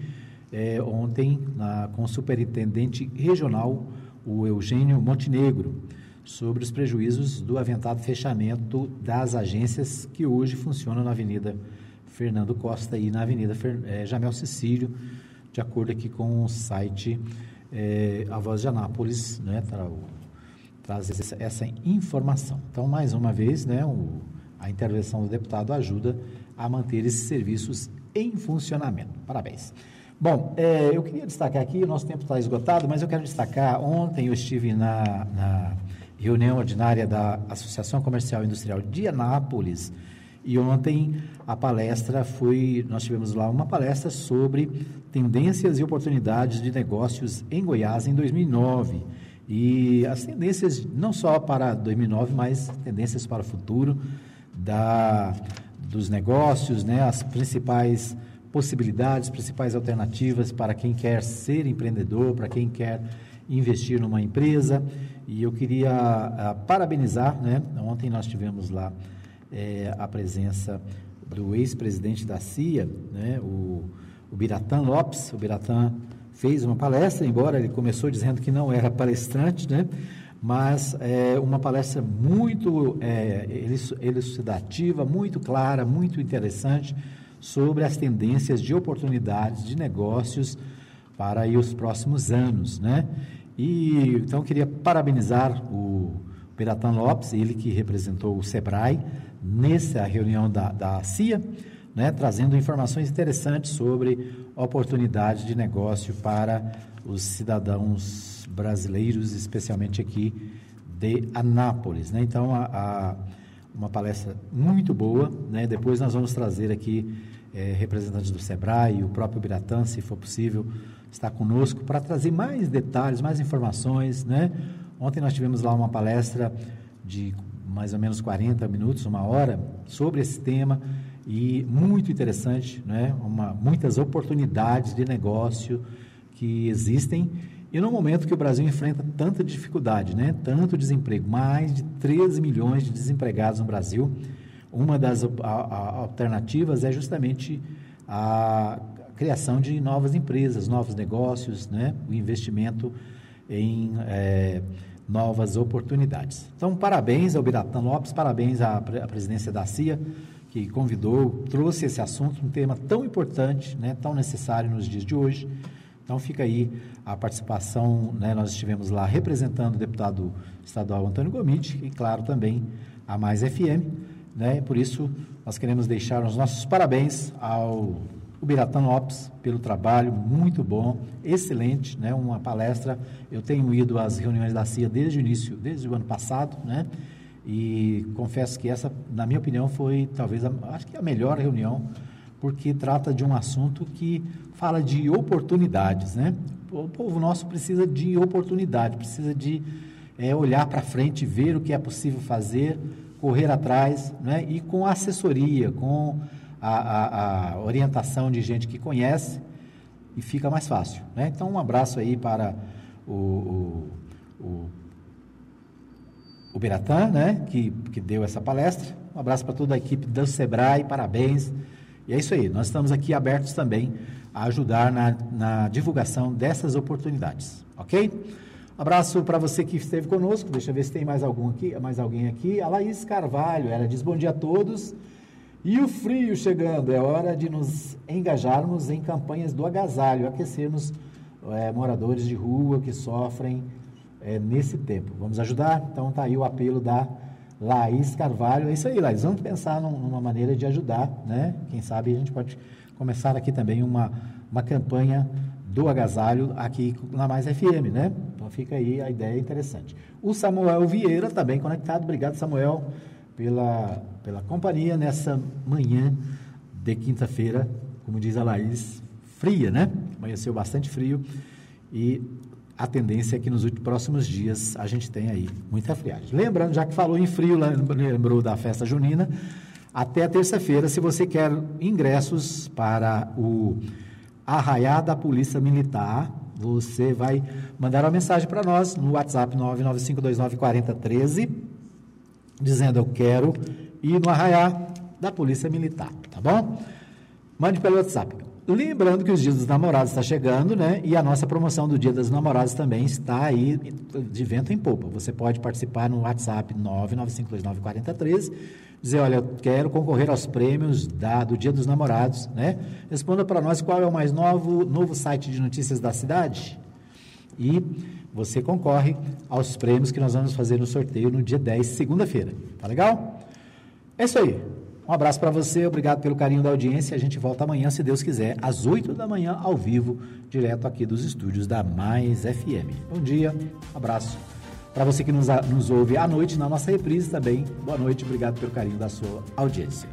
é, ontem na, com o superintendente regional, o Eugênio Montenegro, sobre os prejuízos do aventado fechamento das agências que hoje funcionam na Avenida Fernando Costa e na Avenida Fer, é, Jamel Cecílio, de acordo aqui com o site é, A Voz de Anápolis, né, tá, o traz essa, informação. Então, mais uma vez, né, o, a intervenção do deputado ajuda a manter esses serviços em funcionamento. Parabéns. Bom, é, eu queria destacar aqui, o nosso tempo está esgotado, mas eu quero destacar, ontem eu estive na, na reunião ordinária da Associação Comercial e Industrial de Anápolis E ontem a palestra foi, nós tivemos lá uma palestra sobre tendências e oportunidades de negócios em Goiás em 2009. E as tendências não só para 2009, mas tendências para o futuro da, dos negócios, né, as principais possibilidades, principais alternativas para quem quer ser empreendedor, para quem quer investir numa empresa. E eu queria uh, parabenizar, né? Ontem nós tivemos lá é, a presença do ex-presidente da CIA, né, o, o Biratã Lopes. O Biratã fez uma palestra, embora ele começou dizendo que não era palestrante, né, mas é uma palestra muito é, elucidativa, muito clara, muito interessante sobre as tendências de oportunidades de negócios para aí os próximos anos, né? E então queria parabenizar o Beratan Lopes, ele que representou o Sebrae nessa reunião da, da CIA, né, trazendo informações interessantes sobre oportunidades de negócio para os cidadãos brasileiros, especialmente aqui de Anápolis. Né? Então, a, a, uma palestra muito boa. Né? Depois nós vamos trazer aqui é, representantes do SEBRAE, o próprio Biratã, se for possível, está conosco para trazer mais detalhes, mais informações. Né? Ontem nós tivemos lá uma palestra de mais ou menos 40 minutos, uma hora, sobre esse tema e muito interessante, né? Uma, muitas oportunidades de negócio que existem e no momento que o Brasil enfrenta tanta dificuldade, né? tanto desemprego, mais de 13 milhões de desempregados no Brasil, uma das a, a, alternativas é justamente a criação de novas empresas, novos negócios, né? o investimento em é, novas oportunidades. Então, parabéns ao Biratã Lopes, parabéns à, à presidência da CIA, que convidou, trouxe esse assunto, um tema tão importante, né, tão necessário nos dias de hoje. Então, fica aí a participação, né, nós estivemos lá representando o deputado estadual Antônio Gomide e, claro, também a Mais FM. Né, por isso, nós queremos deixar os nossos parabéns ao o Biratã Lopes pelo trabalho, muito bom, excelente, né? Uma palestra. Eu tenho ido às reuniões da CIA desde o início, desde o ano passado, né? E confesso que essa, na minha opinião, foi talvez a, acho que a melhor reunião, porque trata de um assunto que fala de oportunidades, né? O povo nosso precisa de oportunidade, precisa de é, olhar para frente, ver o que é possível fazer, correr atrás, né? E com assessoria, com a, a, a orientação de gente que conhece e fica mais fácil. Né? Então, um abraço aí para o, o, o, o Beratã, né? que, que deu essa palestra. Um abraço para toda a equipe do Sebrae, parabéns. E é isso aí, nós estamos aqui abertos também a ajudar na, na divulgação dessas oportunidades, ok? Abraço para você que esteve conosco. Deixa eu ver se tem mais algum aqui, mais alguém aqui. A Laís Carvalho, ela diz bom dia a todos. E o frio chegando, é hora de nos engajarmos em campanhas do agasalho, aquecermos é, moradores de rua que sofrem é, nesse tempo. Vamos ajudar? Então tá aí o apelo da Laís Carvalho. É isso aí, Laís. Vamos pensar num, numa maneira de ajudar, né? Quem sabe a gente pode começar aqui também uma, uma campanha do agasalho aqui na Mais FM, né? Então fica aí a ideia interessante. O Samuel Vieira também conectado. Obrigado, Samuel pela, pela companhia nessa manhã de quinta-feira, como diz a Laís, fria, né? Amanheceu bastante frio e a tendência é que nos próximos dias a gente tenha aí muita friagem. Lembrando, já que falou em frio, lembrou da festa junina, até terça-feira, se você quer ingressos para o Arraiá da Polícia Militar, você vai mandar uma mensagem para nós no WhatsApp 995294013 dizendo eu quero ir no arraiá da Polícia Militar, tá bom? Mande pelo WhatsApp. Lembrando que os dias dos namorados está chegando, né? E a nossa promoção do Dia dos Namorados também está aí de vento em popa. Você pode participar no WhatsApp 995294013, dizer, olha, eu quero concorrer aos prêmios da, do Dia dos Namorados, né? Responda para nós qual é o mais novo, novo site de notícias da cidade. E você concorre aos prêmios que nós vamos fazer no sorteio no dia 10, segunda-feira. Tá legal? É isso aí. Um abraço para você, obrigado pelo carinho da audiência. A gente volta amanhã, se Deus quiser, às 8 da manhã, ao vivo, direto aqui dos estúdios da Mais FM. Bom dia, um abraço. Para você que nos, nos ouve à noite na nossa reprise também, boa noite, obrigado pelo carinho da sua audiência.